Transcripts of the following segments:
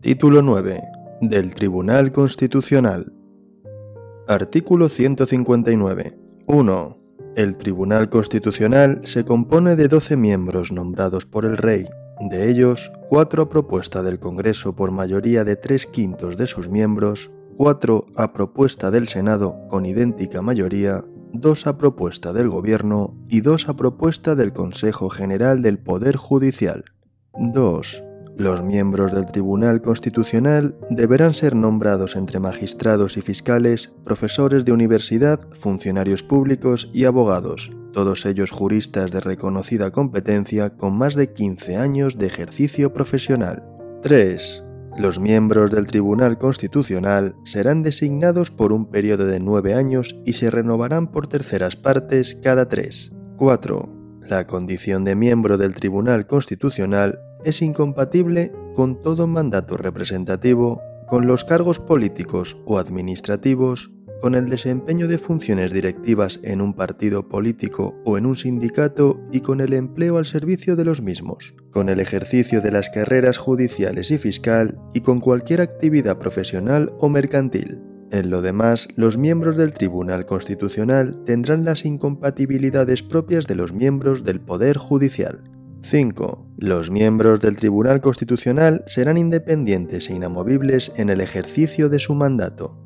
Título 9. Del Tribunal Constitucional. Artículo 159. 1. El Tribunal Constitucional se compone de 12 miembros nombrados por el Rey, de ellos, 4 a propuesta del Congreso por mayoría de 3 quintos de sus miembros, 4 a propuesta del Senado con idéntica mayoría, 2 a propuesta del Gobierno y 2 a propuesta del Consejo General del Poder Judicial. 2. Los miembros del Tribunal Constitucional deberán ser nombrados entre magistrados y fiscales, profesores de universidad, funcionarios públicos y abogados, todos ellos juristas de reconocida competencia con más de 15 años de ejercicio profesional. 3. Los miembros del Tribunal Constitucional serán designados por un periodo de nueve años y se renovarán por terceras partes cada tres. 4. La condición de miembro del Tribunal Constitucional es incompatible con todo mandato representativo, con los cargos políticos o administrativos, con el desempeño de funciones directivas en un partido político o en un sindicato y con el empleo al servicio de los mismos, con el ejercicio de las carreras judiciales y fiscal y con cualquier actividad profesional o mercantil. En lo demás, los miembros del Tribunal Constitucional tendrán las incompatibilidades propias de los miembros del Poder Judicial. 5. Los miembros del Tribunal Constitucional serán independientes e inamovibles en el ejercicio de su mandato.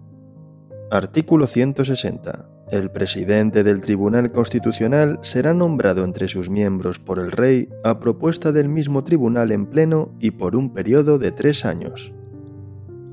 Artículo 160. El presidente del Tribunal Constitucional será nombrado entre sus miembros por el Rey a propuesta del mismo tribunal en pleno y por un periodo de tres años.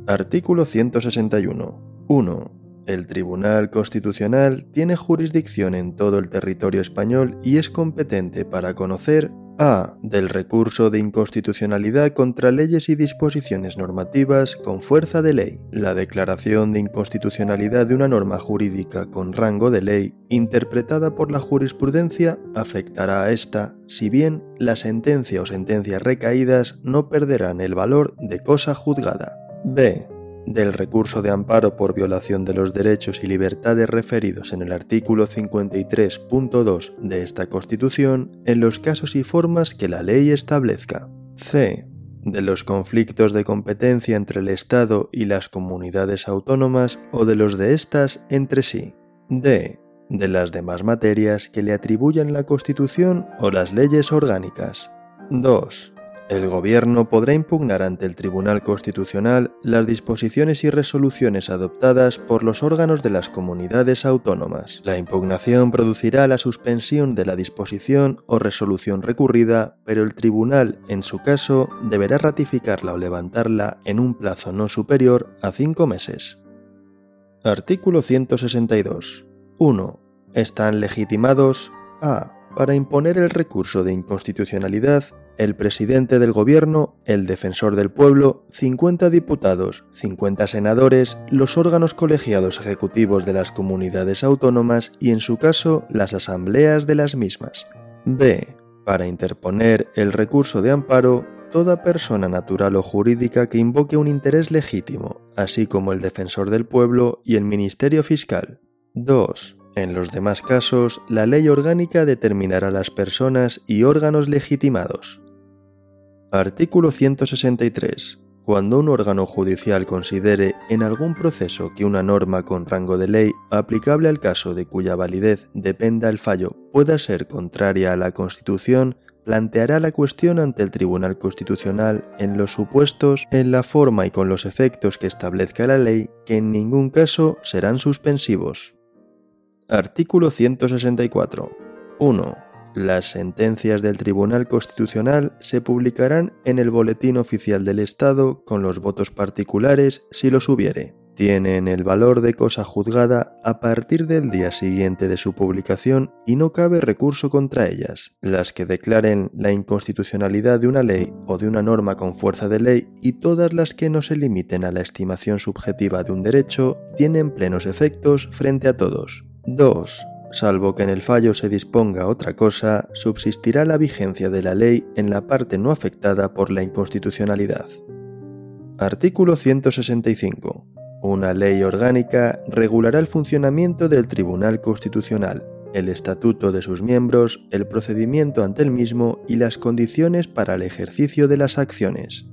Artículo 161. 1. El Tribunal Constitucional tiene jurisdicción en todo el territorio español y es competente para conocer, a. Del recurso de inconstitucionalidad contra leyes y disposiciones normativas con fuerza de ley. La declaración de inconstitucionalidad de una norma jurídica con rango de ley interpretada por la jurisprudencia afectará a esta, si bien la sentencia o sentencias recaídas no perderán el valor de cosa juzgada. B del recurso de amparo por violación de los derechos y libertades referidos en el artículo 53.2 de esta Constitución en los casos y formas que la ley establezca. C. De los conflictos de competencia entre el Estado y las comunidades autónomas o de los de éstas entre sí. D. De las demás materias que le atribuyan la Constitución o las leyes orgánicas. 2 el Gobierno podrá impugnar ante el Tribunal Constitucional las disposiciones y resoluciones adoptadas por los órganos de las comunidades autónomas. La impugnación producirá la suspensión de la disposición o resolución recurrida, pero el Tribunal, en su caso, deberá ratificarla o levantarla en un plazo no superior a cinco meses. Artículo 162. 1. Están legitimados a. Para imponer el recurso de inconstitucionalidad el presidente del gobierno, el defensor del pueblo, 50 diputados, 50 senadores, los órganos colegiados ejecutivos de las comunidades autónomas y en su caso las asambleas de las mismas. B. Para interponer el recurso de amparo, toda persona natural o jurídica que invoque un interés legítimo, así como el defensor del pueblo y el Ministerio Fiscal. 2. En los demás casos, la ley orgánica determinará las personas y órganos legitimados. Artículo 163. Cuando un órgano judicial considere en algún proceso que una norma con rango de ley aplicable al caso de cuya validez dependa el fallo pueda ser contraria a la Constitución, planteará la cuestión ante el Tribunal Constitucional en los supuestos, en la forma y con los efectos que establezca la ley, que en ningún caso serán suspensivos. Artículo 164. 1. Las sentencias del Tribunal Constitucional se publicarán en el Boletín Oficial del Estado con los votos particulares si los hubiere. Tienen el valor de cosa juzgada a partir del día siguiente de su publicación y no cabe recurso contra ellas. Las que declaren la inconstitucionalidad de una ley o de una norma con fuerza de ley y todas las que no se limiten a la estimación subjetiva de un derecho tienen plenos efectos frente a todos. 2 salvo que en el fallo se disponga otra cosa, subsistirá la vigencia de la ley en la parte no afectada por la inconstitucionalidad. Artículo 165. Una ley orgánica regulará el funcionamiento del Tribunal Constitucional. el estatuto de sus miembros, el procedimiento ante el mismo y las condiciones para el ejercicio de las acciones.